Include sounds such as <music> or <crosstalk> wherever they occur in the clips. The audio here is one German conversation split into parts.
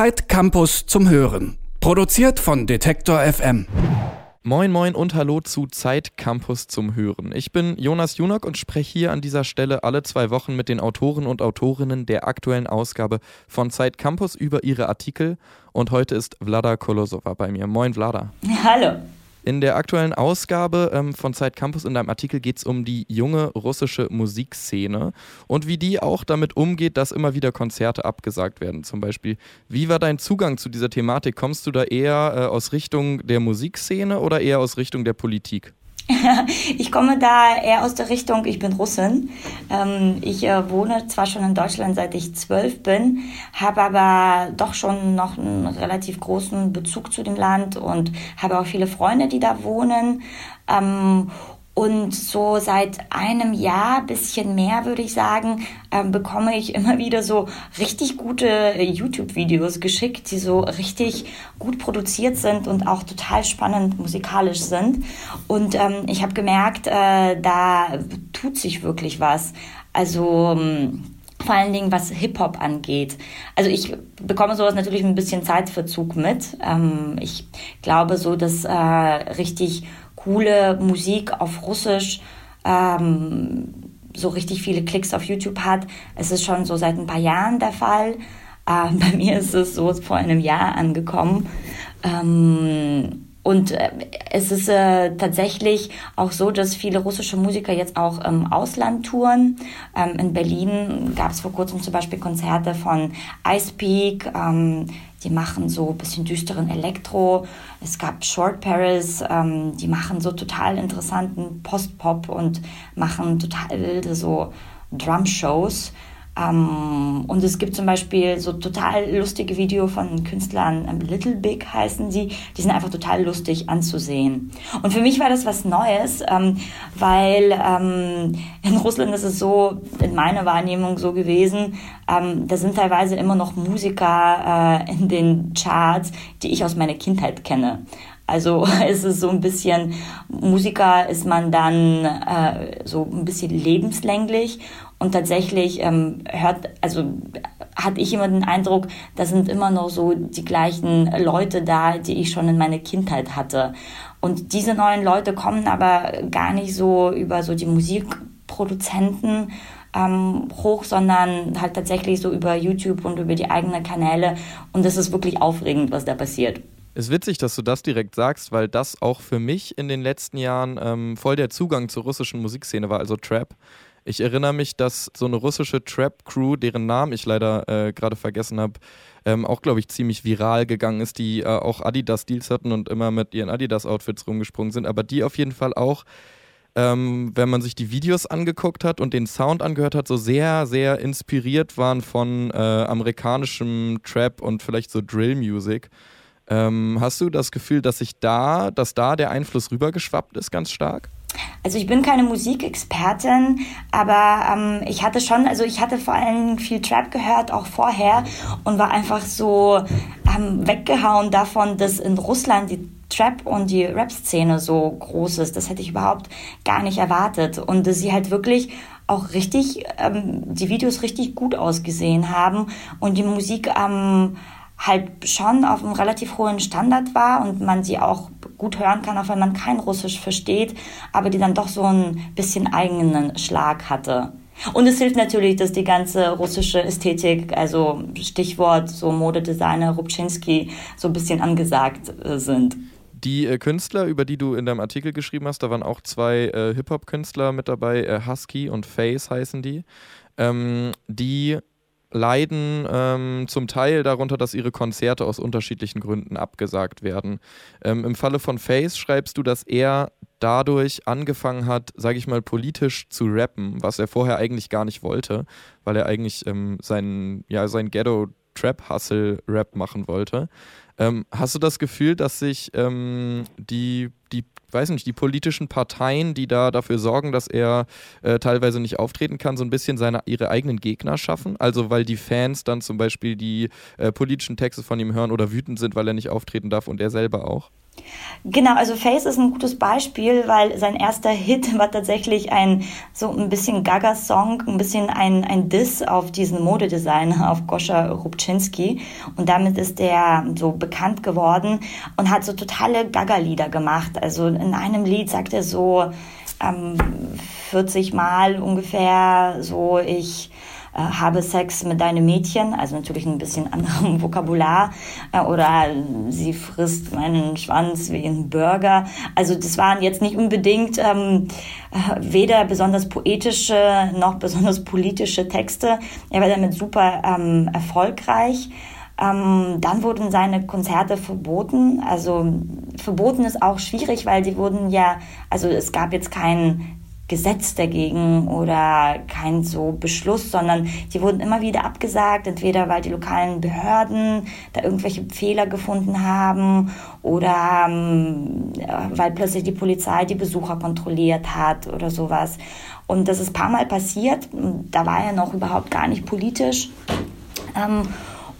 Zeit Campus zum Hören. Produziert von Detektor FM. Moin Moin und Hallo zu Zeit Campus zum Hören. Ich bin Jonas Junok und spreche hier an dieser Stelle alle zwei Wochen mit den Autoren und Autorinnen der aktuellen Ausgabe von Zeit Campus über ihre Artikel. Und heute ist Vlada Kolosova bei mir. Moin Vlada. Hallo. In der aktuellen Ausgabe ähm, von Zeit Campus in deinem Artikel geht es um die junge russische Musikszene und wie die auch damit umgeht, dass immer wieder Konzerte abgesagt werden. Zum Beispiel, wie war dein Zugang zu dieser Thematik? Kommst du da eher äh, aus Richtung der Musikszene oder eher aus Richtung der Politik? <laughs> ich komme da eher aus der Richtung, ich bin Russin. Ähm, ich äh, wohne zwar schon in Deutschland, seit ich zwölf bin, habe aber doch schon noch einen relativ großen Bezug zu dem Land und habe auch viele Freunde, die da wohnen. Ähm, und so seit einem Jahr, bisschen mehr würde ich sagen, äh, bekomme ich immer wieder so richtig gute YouTube-Videos geschickt, die so richtig gut produziert sind und auch total spannend musikalisch sind. Und ähm, ich habe gemerkt, äh, da tut sich wirklich was. Also ähm, vor allen Dingen was Hip-Hop angeht. Also ich bekomme sowas natürlich ein bisschen Zeitverzug mit. Ähm, ich glaube so, dass äh, richtig coole Musik auf Russisch ähm, so richtig viele Klicks auf YouTube hat. Es ist schon so seit ein paar Jahren der Fall. Äh, <laughs> bei mir ist es so vor einem Jahr angekommen. Ähm, und äh, es ist äh, tatsächlich auch so, dass viele russische Musiker jetzt auch im Ausland touren. Ähm, in Berlin gab es vor kurzem zum Beispiel Konzerte von Ice Peak. Ähm, die machen so ein bisschen düsteren Elektro. Es gab Short Paris, ähm, die machen so total interessanten Post-Pop und machen total wilde so Drum-Shows. Ähm, und es gibt zum Beispiel so total lustige Videos von Künstlern, ähm, Little Big heißen sie, die sind einfach total lustig anzusehen. Und für mich war das was Neues, ähm, weil ähm, in Russland ist es so, in meiner Wahrnehmung so gewesen, ähm, da sind teilweise immer noch Musiker äh, in den Charts, die ich aus meiner Kindheit kenne. Also <laughs> es ist so ein bisschen, Musiker ist man dann äh, so ein bisschen lebenslänglich und tatsächlich ähm, hört, also hatte ich immer den Eindruck, da sind immer noch so die gleichen Leute da, die ich schon in meiner Kindheit hatte. Und diese neuen Leute kommen aber gar nicht so über so die Musikproduzenten ähm, hoch, sondern halt tatsächlich so über YouTube und über die eigenen Kanäle. Und das ist wirklich aufregend, was da passiert. Es ist witzig, dass du das direkt sagst, weil das auch für mich in den letzten Jahren ähm, voll der Zugang zur russischen Musikszene war, also Trap. Ich erinnere mich, dass so eine russische Trap-Crew, deren Namen ich leider äh, gerade vergessen habe, ähm, auch, glaube ich, ziemlich viral gegangen ist, die äh, auch Adidas-Deals hatten und immer mit ihren Adidas-Outfits rumgesprungen sind, aber die auf jeden Fall auch, ähm, wenn man sich die Videos angeguckt hat und den Sound angehört hat, so sehr, sehr inspiriert waren von äh, amerikanischem Trap und vielleicht so Drill-Music. Ähm, hast du das Gefühl, dass sich da, dass da der Einfluss rübergeschwappt ist, ganz stark? Also ich bin keine Musikexpertin, aber ähm, ich hatte schon, also ich hatte vor allem viel Trap gehört, auch vorher, und war einfach so ähm, weggehauen davon, dass in Russland die Trap und die Rap-Szene so groß ist. Das hätte ich überhaupt gar nicht erwartet. Und dass sie halt wirklich auch richtig, ähm, die Videos richtig gut ausgesehen haben und die Musik ähm, halt schon auf einem relativ hohen Standard war und man sie auch gut hören kann, auch wenn man kein Russisch versteht, aber die dann doch so ein bisschen eigenen Schlag hatte. Und es hilft natürlich, dass die ganze russische Ästhetik, also Stichwort so Modedesigner Rubczynski, so ein bisschen angesagt äh, sind. Die äh, Künstler, über die du in deinem Artikel geschrieben hast, da waren auch zwei äh, Hip-Hop-Künstler mit dabei, äh, Husky und Face heißen die, ähm, die leiden ähm, zum Teil darunter, dass ihre Konzerte aus unterschiedlichen Gründen abgesagt werden. Ähm, Im Falle von Face schreibst du, dass er dadurch angefangen hat, sage ich mal, politisch zu rappen, was er vorher eigentlich gar nicht wollte, weil er eigentlich ähm, seinen, ja, sein Ghetto-Trap-Hustle-Rap machen wollte. Ähm, hast du das Gefühl, dass sich ähm, die, die, weiß nicht, die politischen Parteien, die da dafür sorgen, dass er äh, teilweise nicht auftreten kann, so ein bisschen seine, ihre eigenen Gegner schaffen? Also weil die Fans dann zum Beispiel die äh, politischen Texte von ihm hören oder wütend sind, weil er nicht auftreten darf und er selber auch? Genau, also Face ist ein gutes Beispiel, weil sein erster Hit <laughs> war tatsächlich ein so ein bisschen Gaga-Song, ein bisschen ein, ein Diss auf diesen Modedesigner, <laughs> auf Goscha Rubczynski. Und damit ist er so bekannt geworden und hat so totale Gaga-Lieder gemacht. Also in einem Lied sagt er so ähm, 40 Mal ungefähr so, ich äh, habe Sex mit deinem Mädchen, also natürlich ein bisschen anderem <laughs> Vokabular, äh, oder sie frisst meinen Schwanz wie ein Burger. Also das waren jetzt nicht unbedingt ähm, äh, weder besonders poetische noch <laughs> besonders politische Texte. Er war damit super ähm, erfolgreich. Ähm, dann wurden seine Konzerte verboten. Also verboten ist auch schwierig, weil die wurden ja, also es gab jetzt keinen Gesetz dagegen oder kein so Beschluss, sondern die wurden immer wieder abgesagt, entweder weil die lokalen Behörden da irgendwelche Fehler gefunden haben oder ähm, weil plötzlich die Polizei die Besucher kontrolliert hat oder sowas. Und das ist ein paar Mal passiert. Da war er noch überhaupt gar nicht politisch. Ähm,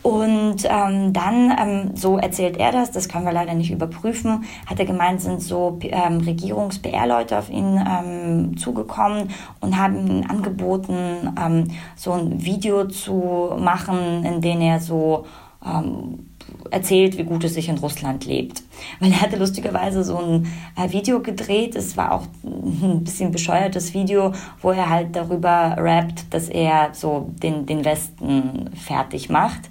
und ähm, dann, ähm, so erzählt er das, das können wir leider nicht überprüfen, hat er gemeint, sind so ähm, Regierungs-PR-Leute auf ihn ähm, zugekommen und haben ihm angeboten, ähm, so ein Video zu machen, in dem er so ähm, erzählt, wie gut es sich in Russland lebt. Weil er hatte lustigerweise so ein äh, Video gedreht, es war auch ein bisschen bescheuertes Video, wo er halt darüber rappt, dass er so den, den Westen fertig macht.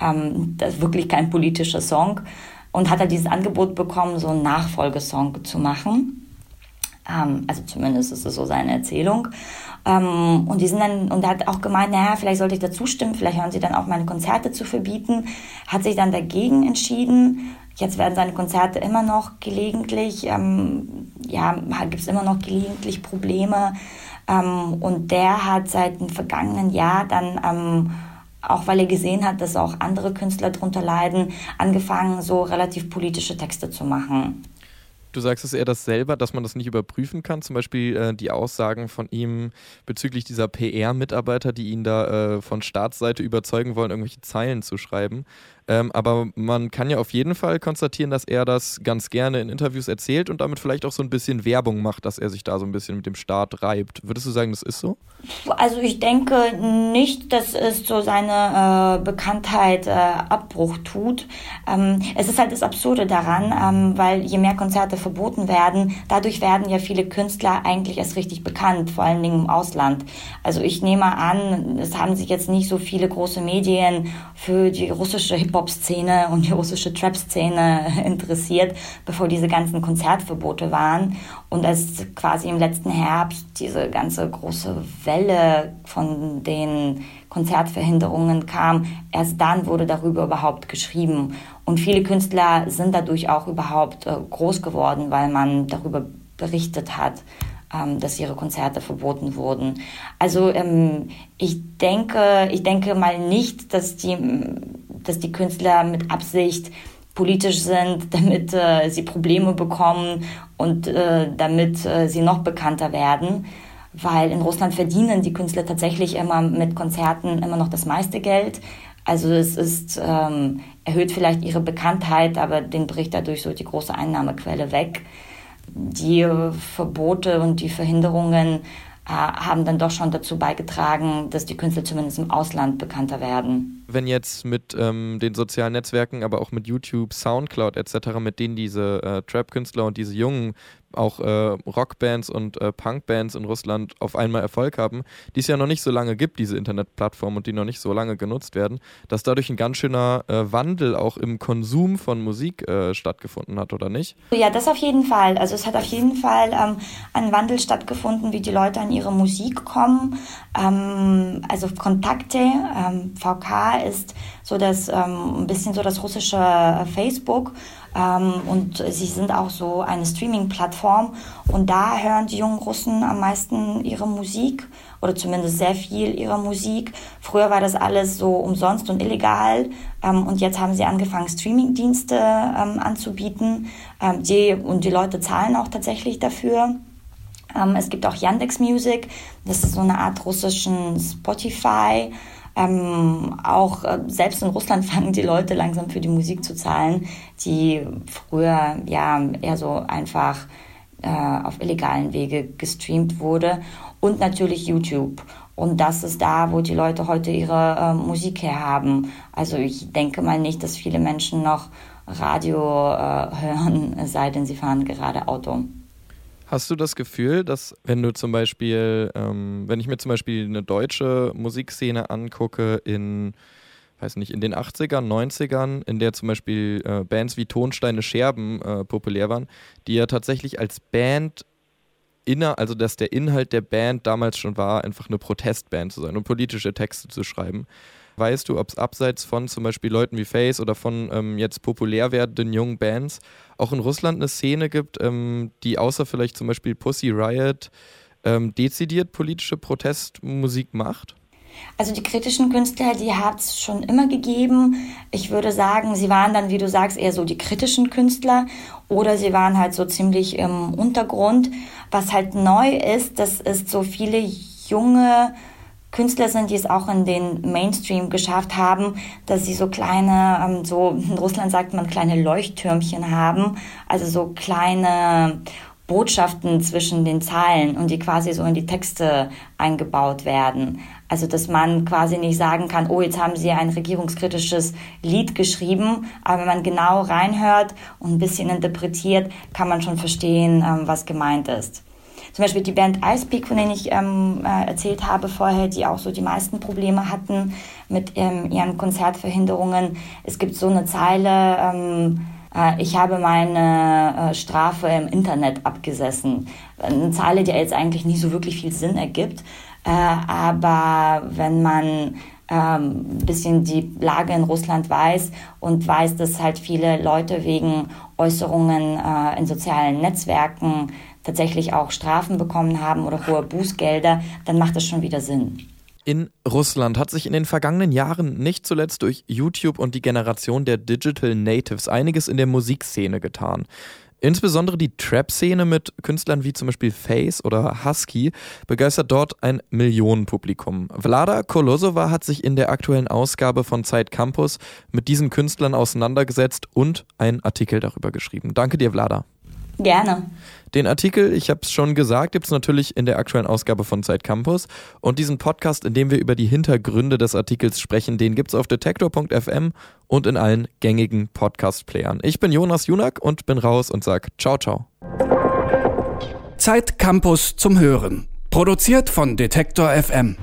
Ähm, das ist wirklich kein politischer Song. Und hat er dieses Angebot bekommen, so einen Nachfolgesong zu machen. Ähm, also zumindest ist es so seine Erzählung. Ähm, und die sind dann, und hat auch gemeint, naja, vielleicht sollte ich da zustimmen, vielleicht hören sie dann auch meine Konzerte zu verbieten. Hat sich dann dagegen entschieden. Jetzt werden seine Konzerte immer noch gelegentlich, ähm, ja, gibt es immer noch gelegentlich Probleme. Ähm, und der hat seit dem vergangenen Jahr dann, ähm, auch weil er gesehen hat, dass auch andere Künstler darunter leiden, angefangen, so relativ politische Texte zu machen. Du sagst es eher das selber, dass man das nicht überprüfen kann. Zum Beispiel äh, die Aussagen von ihm bezüglich dieser PR-Mitarbeiter, die ihn da äh, von Staatsseite überzeugen wollen, irgendwelche Zeilen zu schreiben. Ähm, aber man kann ja auf jeden Fall konstatieren, dass er das ganz gerne in Interviews erzählt und damit vielleicht auch so ein bisschen Werbung macht, dass er sich da so ein bisschen mit dem Staat reibt. Würdest du sagen, das ist so? Also ich denke nicht, dass es so seine äh, Bekanntheit äh, Abbruch tut. Ähm, es ist halt das Absurde daran, ähm, weil je mehr Konzerte verboten werden, dadurch werden ja viele Künstler eigentlich erst richtig bekannt, vor allen Dingen im Ausland. Also ich nehme an, es haben sich jetzt nicht so viele große Medien für die russische Hip-Hop Hip-Hop-Szene und die russische Trap-Szene <laughs> interessiert, bevor diese ganzen Konzertverbote waren. Und als quasi im letzten Herbst diese ganze große Welle von den Konzertverhinderungen kam, erst dann wurde darüber überhaupt geschrieben. Und viele Künstler sind dadurch auch überhaupt äh, groß geworden, weil man darüber berichtet hat ähm, dass ihre Konzerte verboten wurden. Also ähm, ich denke, ich denke mal nicht, dass die dass die Künstler mit Absicht politisch sind, <laughs> damit äh, sie Probleme bekommen und äh, damit äh, sie noch bekannter werden. Weil in Russland verdienen die Künstler tatsächlich immer mit Konzerten immer noch das meiste Geld. Also es ist, ähm, erhöht vielleicht ihre Bekanntheit, aber den bricht dadurch so die große Einnahmequelle weg. Die Verbote und die Verhinderungen äh, haben dann doch schon dazu beigetragen, dass die Künstler zumindest im Ausland bekannter werden. Wenn jetzt mit ähm, den sozialen Netzwerken, aber auch mit YouTube, Soundcloud etc., mit denen diese äh, Trap-Künstler und diese jungen auch äh, Rockbands und äh, Punkbands in Russland auf einmal Erfolg haben, die es ja noch nicht so lange gibt, diese Internetplattformen und die noch nicht so lange genutzt werden, dass dadurch ein ganz schöner äh, Wandel auch im Konsum von Musik äh, stattgefunden hat, oder nicht? Ja, das auf jeden Fall. Also es hat auf jeden Fall ähm, ein Wandel stattgefunden, wie die Leute an ihre Musik kommen. Ähm, also Kontakte, ähm, VK ist so das ähm, ein bisschen so das russische äh, Facebook ähm, und sie sind auch so eine Streaming-Plattform und da hören die jungen Russen am meisten ihre Musik oder zumindest sehr viel ihrer Musik. Früher war das alles so umsonst und illegal ähm, und jetzt haben sie angefangen, Streaming-Dienste ähm, anzubieten ähm, die, und die Leute zahlen auch tatsächlich dafür. Ähm, es gibt auch Yandex Music, das ist so eine Art russischen Spotify. Ähm, auch äh, selbst in Russland <laughs> fangen die Leute langsam für die Musik zu zahlen, die früher ja eher so einfach äh, auf illegalen Wege gestreamt wurde. Und natürlich YouTube. Und das ist da, wo die Leute heute ihre äh, Musik herhaben. Also ich denke mal nicht, dass viele Menschen noch Radio äh, <laughs> hören, sei denn, sie fahren gerade Auto. Hast du das Gefühl, dass wenn du zum Beispiel, ähm, wenn ich mir zum Beispiel eine deutsche Musikszene angucke in, weiß nicht, in den 80ern, 90ern, in der zum Beispiel äh, Bands wie Tonsteine Scherben äh, populär waren, die ja tatsächlich als Band inner, also dass der Inhalt der Band damals schon war, einfach eine Protestband zu sein und politische Texte zu schreiben. Weißt du, ob es abseits von zum Beispiel Leuten wie Face oder von ähm, jetzt populär werdenden jungen Bands auch in Russland eine Szene gibt, ähm, die außer vielleicht zum Beispiel Pussy Riot ähm, dezidiert politische Protestmusik macht? Also die kritischen Künstler, die hat es schon immer gegeben. Ich würde sagen, sie waren dann, wie du sagst, eher so die kritischen Künstler oder sie waren halt so ziemlich im Untergrund. Was halt neu ist, dass es so viele junge Künstler sind, die es auch in den Mainstream geschafft haben, dass sie so kleine, ähm, so in Russland sagt man kleine Leuchttürmchen haben, also so kleine Botschaften zwischen den Zeilen und die quasi so in die Texte eingebaut werden. Also dass man quasi nicht sagen kann, oh, jetzt haben sie ein regierungskritisches Lied geschrieben, aber wenn man genau reinhört und ein bisschen interpretiert, kann man schon verstehen, ähm, was gemeint ist. Zum Beispiel die Band Icepeak, von denen ich ähm, äh, erzählt habe vorher, die auch so die meisten Probleme hatten mit ähm, ihren Konzertverhinderungen. Es gibt so eine Zeile, ähm, äh, ich habe meine äh, Strafe im Internet abgesessen. Eine Zeile, die jetzt eigentlich nicht so wirklich viel Sinn ergibt. Äh, aber wenn man ein ähm, bisschen die Lage in Russland weiß und weiß, dass halt viele Leute wegen Äußerungen äh, in sozialen Netzwerken tatsächlich auch Strafen bekommen haben oder hohe Bußgelder, dann macht das schon wieder Sinn. In Russland hat sich in den vergangenen Jahren nicht zuletzt durch YouTube und die Generation der Digital Natives einiges in der Musikszene getan. Insbesondere die Trap-Szene mit Künstlern wie zum Beispiel Face oder Husky begeistert dort ein Millionenpublikum. Vlada Kolosova hat sich in der aktuellen Ausgabe von Zeit Campus mit diesen Künstlern auseinandergesetzt und einen Artikel darüber geschrieben. Danke dir, Vlada. Gerne. Den Artikel, ich habe es schon gesagt, gibt es natürlich in der aktuellen Ausgabe von Zeit Campus. Und diesen Podcast, in dem wir über die Hintergründe des Artikels sprechen, den gibt es auf detektor.fm und in allen gängigen Podcast-Playern. Ich bin Jonas Junak und bin raus und sag ciao, ciao. Zeit Campus zum Hören. Produziert von Detektor FM.